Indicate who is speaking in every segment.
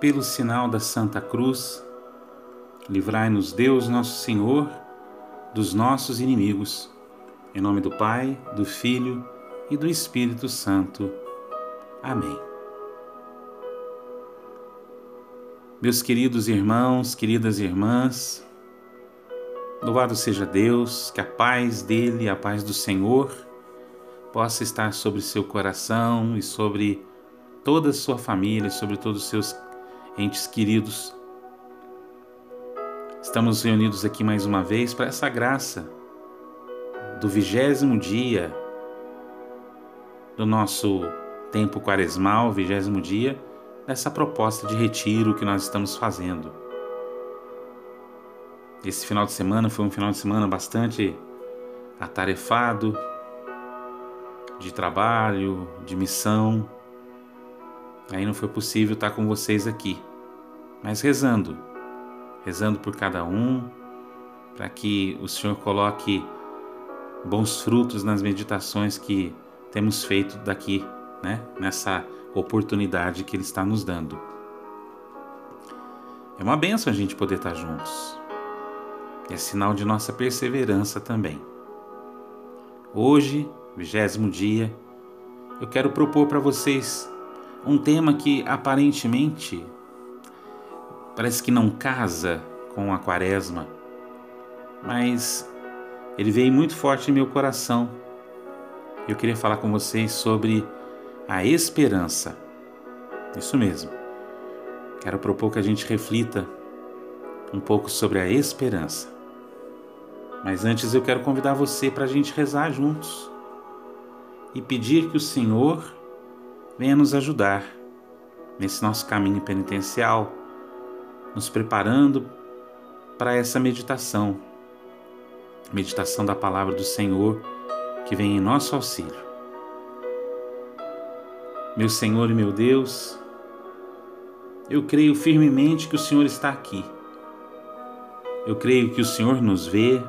Speaker 1: Pelo sinal da Santa Cruz, livrai-nos Deus Nosso Senhor dos nossos inimigos. Em nome do Pai, do Filho e do Espírito Santo. Amém. Meus queridos irmãos, queridas irmãs, louvado seja Deus, que a paz dele, a paz do Senhor, possa estar sobre seu coração e sobre toda a sua família, sobre todos os seus entes queridos. Estamos reunidos aqui mais uma vez para essa graça do vigésimo dia do nosso tempo quaresmal, vigésimo dia, dessa proposta de retiro que nós estamos fazendo. Esse final de semana foi um final de semana bastante atarefado, de trabalho, de missão. Aí não foi possível estar com vocês aqui mas rezando, rezando por cada um, para que o Senhor coloque bons frutos nas meditações que temos feito daqui, né? Nessa oportunidade que Ele está nos dando. É uma benção a gente poder estar juntos. É sinal de nossa perseverança também. Hoje, vigésimo dia, eu quero propor para vocês um tema que aparentemente parece que não casa com a quaresma, mas ele veio muito forte em meu coração. Eu queria falar com vocês sobre a esperança. Isso mesmo. Quero propor que a gente reflita um pouco sobre a esperança. Mas antes eu quero convidar você para a gente rezar juntos e pedir que o Senhor venha nos ajudar nesse nosso caminho penitencial nos preparando para essa meditação, meditação da palavra do Senhor que vem em nosso auxílio. Meu Senhor e meu Deus, eu creio firmemente que o Senhor está aqui. Eu creio que o Senhor nos vê,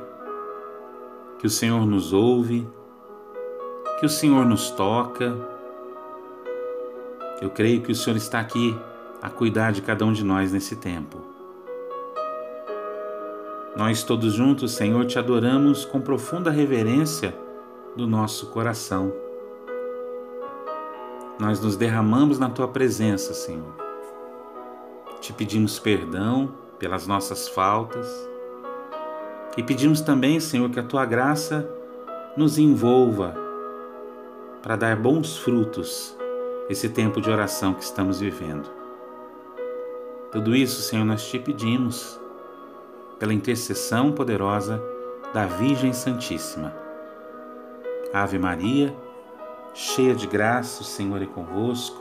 Speaker 1: que o Senhor nos ouve, que o Senhor nos toca. Eu creio que o Senhor está aqui a cuidar de cada um de nós nesse tempo. Nós todos juntos, Senhor, te adoramos com profunda reverência do nosso coração. Nós nos derramamos na tua presença, Senhor. Te pedimos perdão pelas nossas faltas e pedimos também, Senhor, que a tua graça nos envolva para dar bons frutos esse tempo de oração que estamos vivendo. Tudo isso, Senhor, nós te pedimos pela intercessão poderosa da Virgem Santíssima. Ave Maria, cheia de graça, o Senhor é convosco.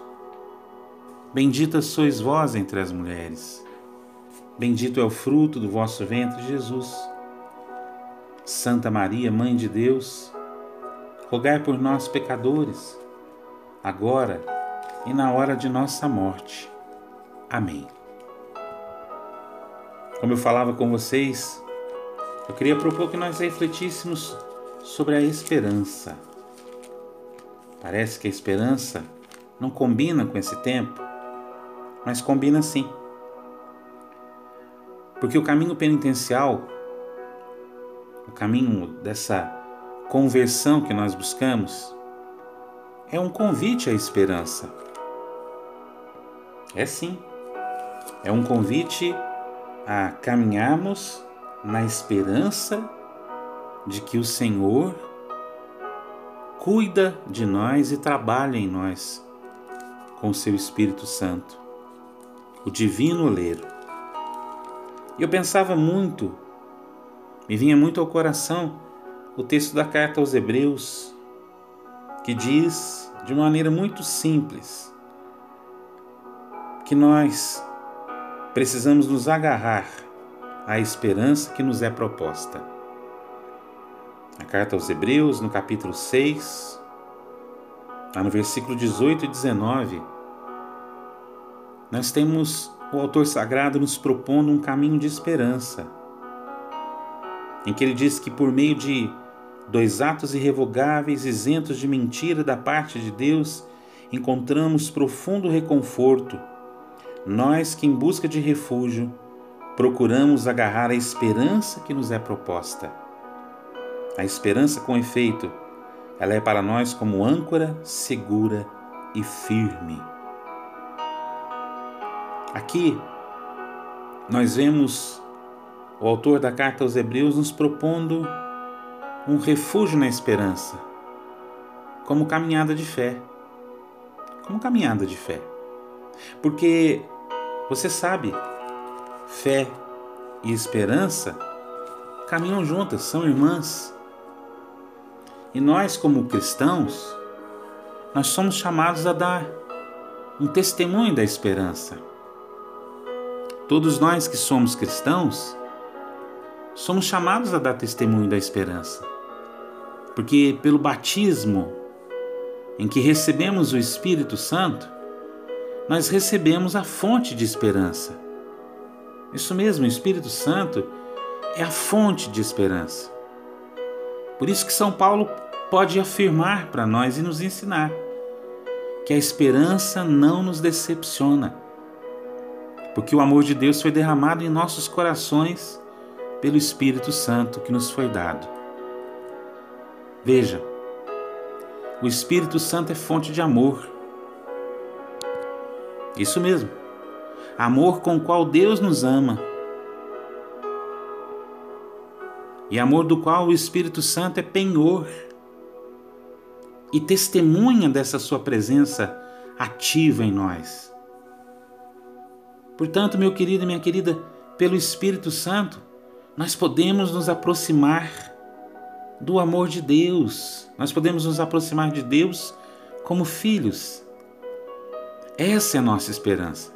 Speaker 1: Bendita sois vós entre as mulheres. Bendito é o fruto do vosso ventre, Jesus. Santa Maria, Mãe de Deus, rogai por nós, pecadores, agora e na hora de nossa morte. Amém. Como eu falava com vocês, eu queria propor que nós refletíssemos sobre a esperança. Parece que a esperança não combina com esse tempo, mas combina sim. Porque o caminho penitencial, o caminho dessa conversão que nós buscamos, é um convite à esperança. É sim. É um convite a caminharmos na esperança de que o Senhor cuida de nós e trabalha em nós com o seu Espírito Santo, o divino oleiro. Eu pensava muito, me vinha muito ao coração o texto da carta aos Hebreus, que diz de maneira muito simples que nós precisamos nos agarrar à esperança que nos é proposta. A carta aos Hebreus, no capítulo 6, lá no versículo 18 e 19, nós temos o autor sagrado nos propondo um caminho de esperança, em que ele diz que por meio de dois atos irrevogáveis, isentos de mentira da parte de Deus, encontramos profundo reconforto. Nós que, em busca de refúgio, procuramos agarrar a esperança que nos é proposta. A esperança, com efeito, ela é para nós como âncora segura e firme. Aqui, nós vemos o autor da carta aos Hebreus nos propondo um refúgio na esperança, como caminhada de fé. Como caminhada de fé. Porque você sabe, fé e esperança caminham juntas, são irmãs. E nós, como cristãos, nós somos chamados a dar um testemunho da esperança. Todos nós que somos cristãos, somos chamados a dar testemunho da esperança. Porque pelo batismo em que recebemos o Espírito Santo, nós recebemos a fonte de esperança. Isso mesmo, o Espírito Santo é a fonte de esperança. Por isso que São Paulo pode afirmar para nós e nos ensinar que a esperança não nos decepciona, porque o amor de Deus foi derramado em nossos corações pelo Espírito Santo que nos foi dado. Veja, o Espírito Santo é fonte de amor. Isso mesmo, amor com o qual Deus nos ama e amor do qual o Espírito Santo é penhor e testemunha dessa sua presença ativa em nós. Portanto, meu querido e minha querida, pelo Espírito Santo, nós podemos nos aproximar do amor de Deus, nós podemos nos aproximar de Deus como filhos. Essa é a nossa esperança.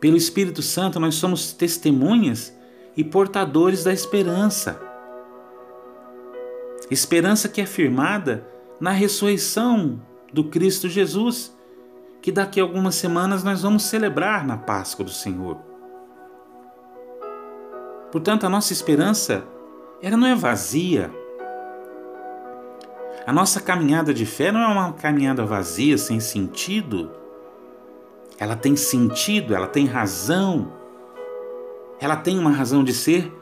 Speaker 1: Pelo Espírito Santo, nós somos testemunhas e portadores da esperança. Esperança que é firmada na ressurreição do Cristo Jesus, que daqui a algumas semanas nós vamos celebrar na Páscoa do Senhor. Portanto, a nossa esperança ela não é vazia. A nossa caminhada de fé não é uma caminhada vazia, sem sentido. Ela tem sentido, ela tem razão ela tem uma razão de ser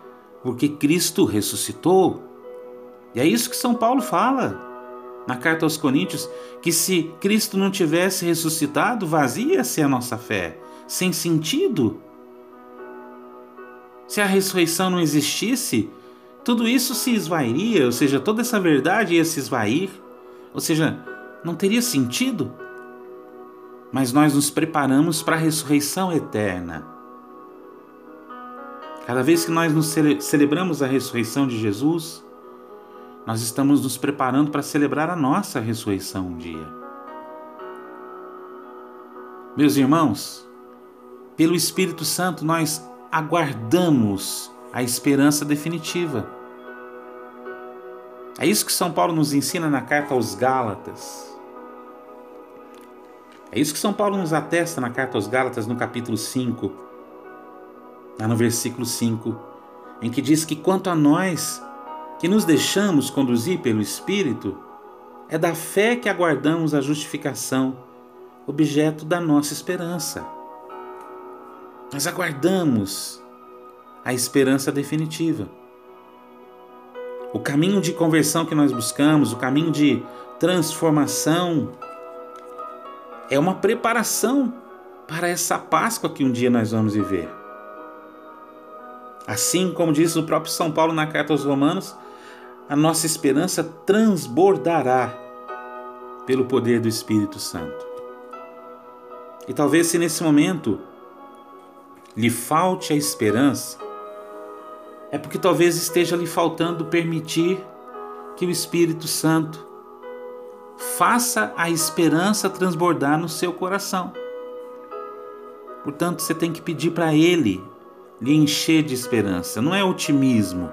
Speaker 1: porque Cristo ressuscitou. E é isso que São Paulo fala na carta aos Coríntios: que se Cristo não tivesse ressuscitado, vazia-se a nossa fé, sem sentido. Se a ressurreição não existisse, tudo isso se esvairia, ou seja, toda essa verdade ia se esvair, ou seja, não teria sentido. Mas nós nos preparamos para a ressurreição eterna. Cada vez que nós nos cele celebramos a ressurreição de Jesus, nós estamos nos preparando para celebrar a nossa ressurreição um dia. Meus irmãos, pelo Espírito Santo nós aguardamos a esperança definitiva. É isso que São Paulo nos ensina na carta aos Gálatas. É isso que São Paulo nos atesta na carta aos Gálatas, no capítulo 5, lá no versículo 5, em que diz que quanto a nós, que nos deixamos conduzir pelo Espírito, é da fé que aguardamos a justificação, objeto da nossa esperança. Nós aguardamos a esperança definitiva. O caminho de conversão que nós buscamos, o caminho de transformação, é uma preparação para essa Páscoa que um dia nós vamos viver. Assim como diz o próprio São Paulo na carta aos Romanos, a nossa esperança transbordará pelo poder do Espírito Santo. E talvez se nesse momento lhe falte a esperança, é porque talvez esteja lhe faltando permitir que o Espírito Santo faça a esperança transbordar no seu coração. Portanto, você tem que pedir para Ele lhe encher de esperança. Não é otimismo,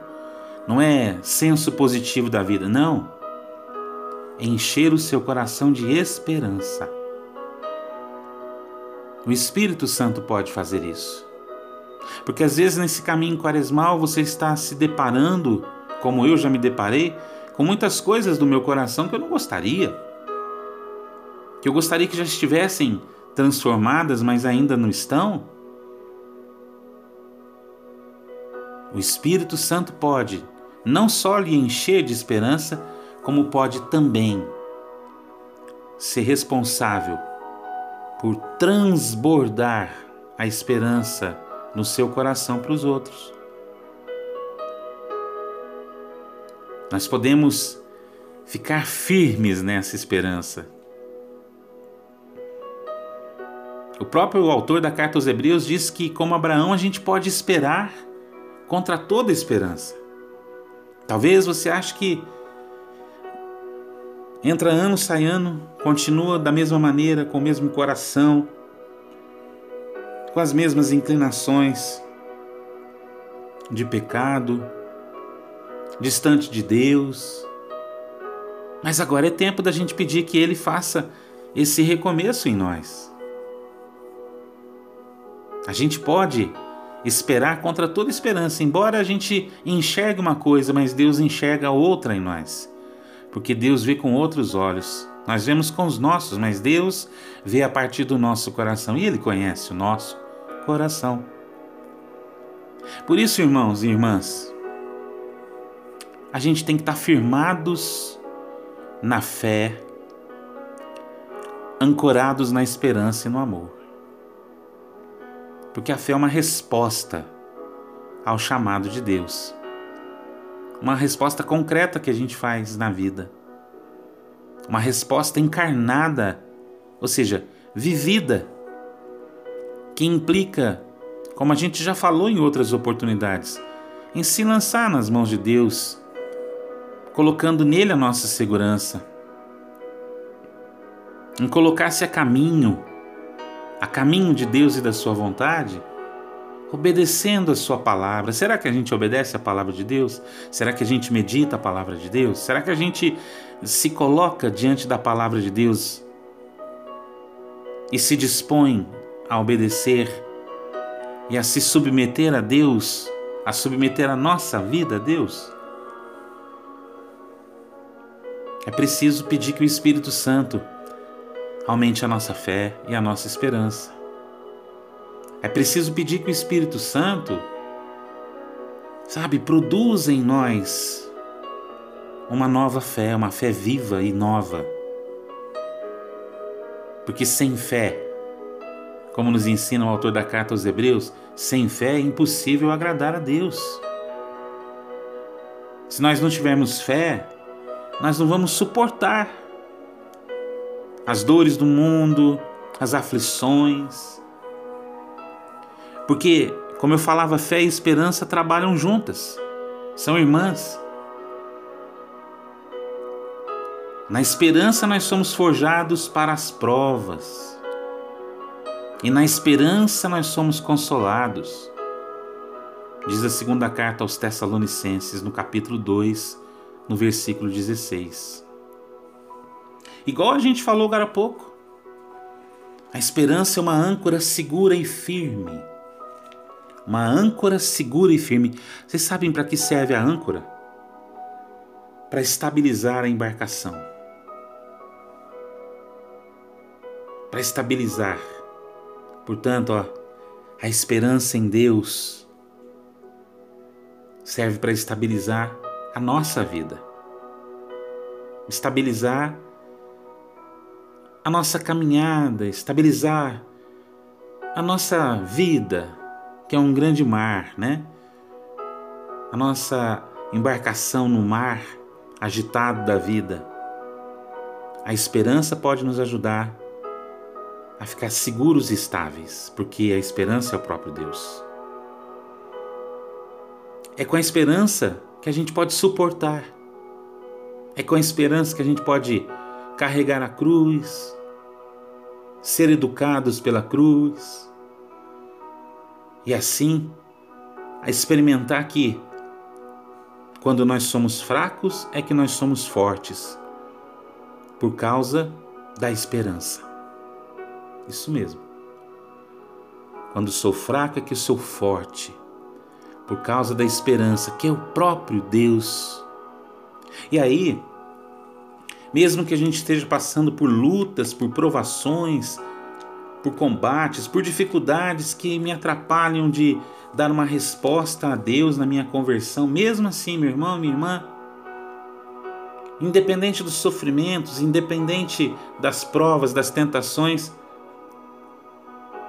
Speaker 1: não é senso positivo da vida, não. É encher o seu coração de esperança. O Espírito Santo pode fazer isso. Porque às vezes nesse caminho quaresmal você está se deparando, como eu já me deparei, com muitas coisas do meu coração que eu não gostaria. Que eu gostaria que já estivessem transformadas, mas ainda não estão. O Espírito Santo pode não só lhe encher de esperança, como pode também ser responsável por transbordar a esperança no seu coração para os outros. Nós podemos ficar firmes nessa esperança. O próprio autor da carta aos Hebreus diz que, como Abraão, a gente pode esperar contra toda esperança. Talvez você ache que entra ano, sai ano, continua da mesma maneira, com o mesmo coração, com as mesmas inclinações de pecado, distante de Deus. Mas agora é tempo da gente pedir que Ele faça esse recomeço em nós. A gente pode esperar contra toda esperança, embora a gente enxergue uma coisa, mas Deus enxerga outra em nós. Porque Deus vê com outros olhos. Nós vemos com os nossos, mas Deus vê a partir do nosso coração e Ele conhece o nosso coração. Por isso, irmãos e irmãs, a gente tem que estar firmados na fé, ancorados na esperança e no amor. Porque a fé é uma resposta ao chamado de Deus. Uma resposta concreta que a gente faz na vida. Uma resposta encarnada, ou seja, vivida, que implica, como a gente já falou em outras oportunidades, em se lançar nas mãos de Deus, colocando nele a nossa segurança, em colocar-se a caminho a caminho de Deus e da Sua vontade, obedecendo a Sua palavra. Será que a gente obedece a palavra de Deus? Será que a gente medita a palavra de Deus? Será que a gente se coloca diante da palavra de Deus e se dispõe a obedecer e a se submeter a Deus, a submeter a nossa vida a Deus? É preciso pedir que o Espírito Santo aumente a nossa fé e a nossa esperança. É preciso pedir que o Espírito Santo, sabe, produza em nós uma nova fé, uma fé viva e nova. Porque sem fé, como nos ensina o autor da carta aos Hebreus, sem fé é impossível agradar a Deus. Se nós não tivermos fé, nós não vamos suportar as dores do mundo, as aflições. Porque, como eu falava, fé e esperança trabalham juntas, são irmãs. Na esperança nós somos forjados para as provas. E na esperança nós somos consolados. Diz a segunda carta aos Tessalonicenses, no capítulo 2, no versículo 16. Igual a gente falou agora há pouco. A esperança é uma âncora segura e firme. Uma âncora segura e firme. Vocês sabem para que serve a âncora? Para estabilizar a embarcação. Para estabilizar. Portanto, ó, a esperança em Deus serve para estabilizar a nossa vida. Estabilizar a nossa caminhada, estabilizar a nossa vida, que é um grande mar, né? A nossa embarcação no mar agitado da vida. A esperança pode nos ajudar a ficar seguros e estáveis, porque a esperança é o próprio Deus. É com a esperança que a gente pode suportar. É com a esperança que a gente pode carregar a cruz, ser educados pela cruz e assim a experimentar que quando nós somos fracos é que nós somos fortes por causa da esperança. Isso mesmo. Quando sou fraco é que sou forte, por causa da esperança, que é o próprio Deus. E aí, mesmo que a gente esteja passando por lutas, por provações, por combates, por dificuldades que me atrapalham de dar uma resposta a Deus na minha conversão, mesmo assim, meu irmão, minha irmã, independente dos sofrimentos, independente das provas, das tentações,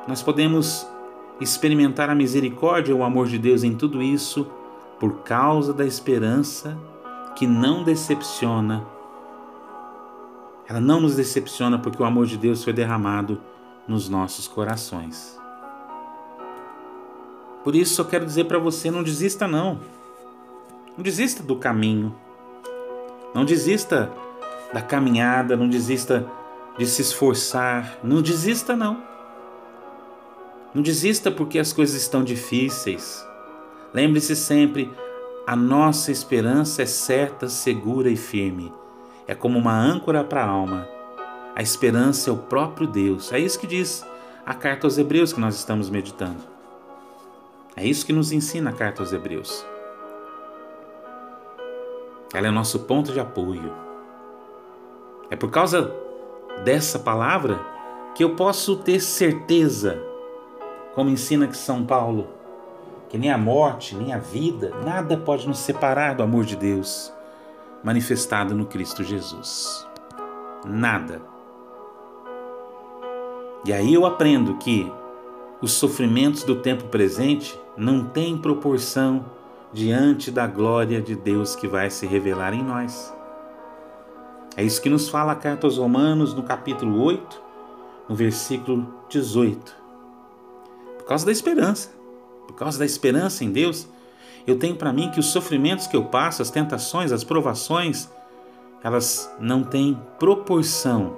Speaker 1: nós podemos experimentar a misericórdia e o amor de Deus em tudo isso por causa da esperança que não decepciona. Ela não nos decepciona porque o amor de Deus foi derramado nos nossos corações. Por isso eu quero dizer para você, não desista não. Não desista do caminho. Não desista da caminhada, não desista de se esforçar, não desista não. Não desista porque as coisas estão difíceis. Lembre-se sempre, a nossa esperança é certa, segura e firme. É como uma âncora para a alma. A esperança é o próprio Deus. É isso que diz a carta aos Hebreus que nós estamos meditando. É isso que nos ensina a carta aos Hebreus. Ela é nosso ponto de apoio. É por causa dessa palavra que eu posso ter certeza, como ensina que São Paulo, que nem a morte, nem a vida, nada pode nos separar do amor de Deus manifestado no Cristo Jesus. Nada. E aí eu aprendo que os sofrimentos do tempo presente não têm proporção diante da glória de Deus que vai se revelar em nós. É isso que nos fala a carta aos Romanos, no capítulo 8, no versículo 18. Por causa da esperança, por causa da esperança em Deus, eu tenho para mim que os sofrimentos que eu passo, as tentações, as provações, elas não têm proporção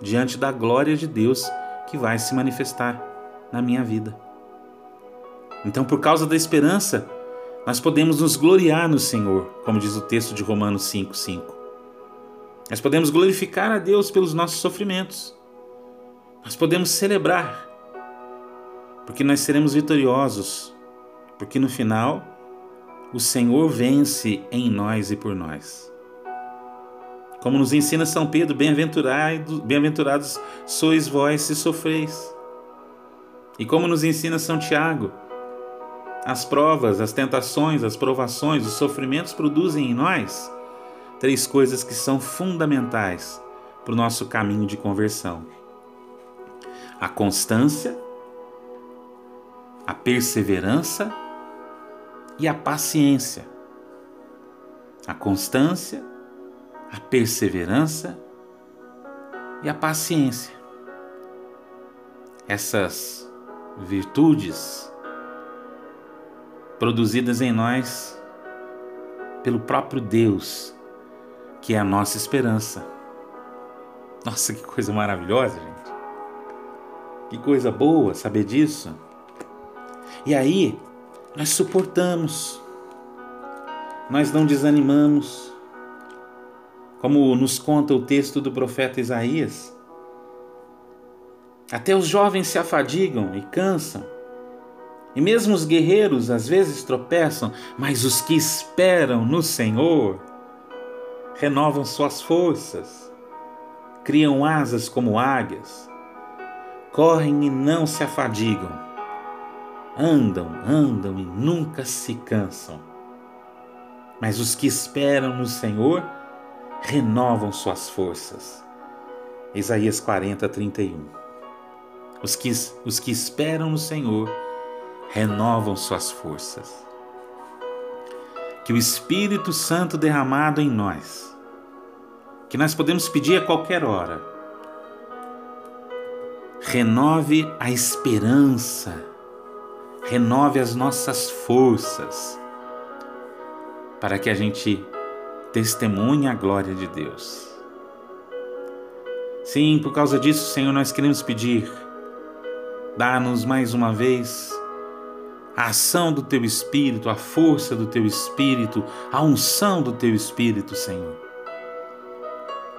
Speaker 1: diante da glória de Deus que vai se manifestar na minha vida. Então, por causa da esperança, nós podemos nos gloriar no Senhor, como diz o texto de Romanos 5,5. Nós podemos glorificar a Deus pelos nossos sofrimentos. Nós podemos celebrar, porque nós seremos vitoriosos, porque no final o Senhor vence em nós e por nós. Como nos ensina São Pedro, bem-aventurados, bem-aventurados sois vós se sofreis. E como nos ensina São Tiago, as provas, as tentações, as provações, os sofrimentos produzem em nós três coisas que são fundamentais para o nosso caminho de conversão: a constância, a perseverança e a paciência. A constância, a perseverança e a paciência. Essas virtudes produzidas em nós pelo próprio Deus, que é a nossa esperança. Nossa, que coisa maravilhosa, gente. Que coisa boa saber disso. E aí, nós suportamos, nós não desanimamos. Como nos conta o texto do profeta Isaías, até os jovens se afadigam e cansam, e mesmo os guerreiros às vezes tropeçam, mas os que esperam no Senhor renovam suas forças, criam asas como águias, correm e não se afadigam, andam, andam e nunca se cansam. Mas os que esperam no Senhor renovam suas forças. Isaías 40, 31. Os que, os que esperam no Senhor renovam suas forças. Que o Espírito Santo derramado em nós, que nós podemos pedir a qualquer hora, renove a esperança, renove as nossas forças, para que a gente testemunhe a glória de Deus. Sim, por causa disso, Senhor, nós queremos pedir, dá-nos mais uma vez a ação do teu espírito, a força do teu espírito, a unção do teu espírito, Senhor.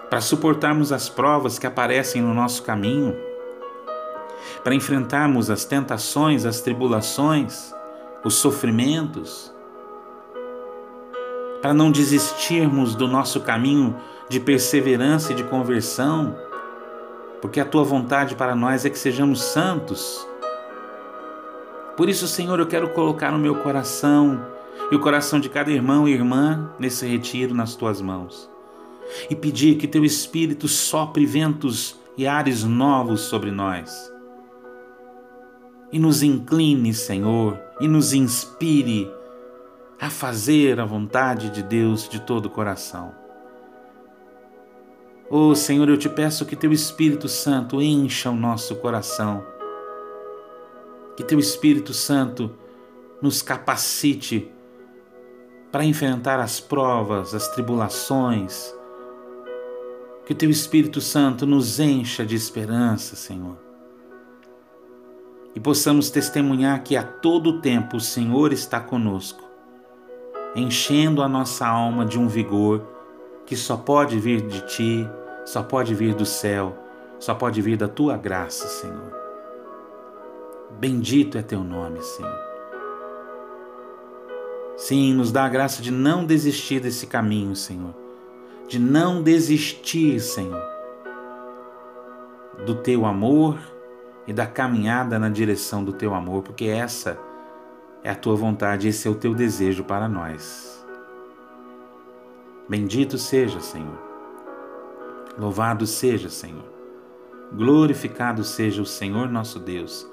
Speaker 1: Para suportarmos as provas que aparecem no nosso caminho, para enfrentarmos as tentações, as tribulações, os sofrimentos, para não desistirmos do nosso caminho de perseverança e de conversão, porque a tua vontade para nós é que sejamos santos. Por isso, Senhor, eu quero colocar no meu coração e o coração de cada irmão e irmã nesse retiro nas tuas mãos e pedir que teu Espírito sopre ventos e ares novos sobre nós. E nos incline, Senhor, e nos inspire a fazer a vontade de Deus de todo o coração. Oh Senhor, eu te peço que teu Espírito Santo encha o nosso coração, que teu Espírito Santo nos capacite para enfrentar as provas, as tribulações, que teu Espírito Santo nos encha de esperança, Senhor. E possamos testemunhar que a todo tempo o Senhor está conosco, enchendo a nossa alma de um vigor que só pode vir de ti, só pode vir do céu, só pode vir da tua graça, Senhor. Bendito é teu nome, Senhor. Sim, nos dá a graça de não desistir desse caminho, Senhor de não desistir, Senhor, do teu amor e da caminhada na direção do teu amor, porque essa é a tua vontade, esse é o teu desejo para nós. Bendito seja, Senhor. Louvado seja, Senhor. Glorificado seja o Senhor nosso Deus.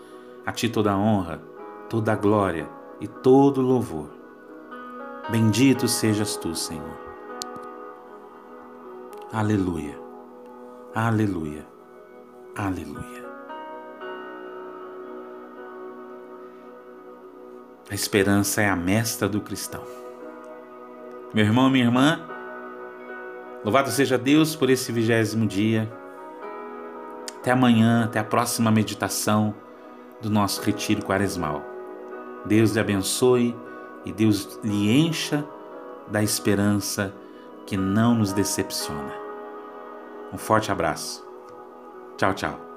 Speaker 1: A ti toda a honra, toda a glória e todo o louvor. Bendito sejas tu, Senhor. Aleluia, aleluia, aleluia. A esperança é a mestra do cristão. Meu irmão, minha irmã, louvado seja Deus por esse vigésimo dia. Até amanhã, até a próxima meditação do nosso retiro quaresmal. Deus lhe abençoe e Deus lhe encha da esperança que não nos decepciona. Um forte abraço. Tchau, tchau.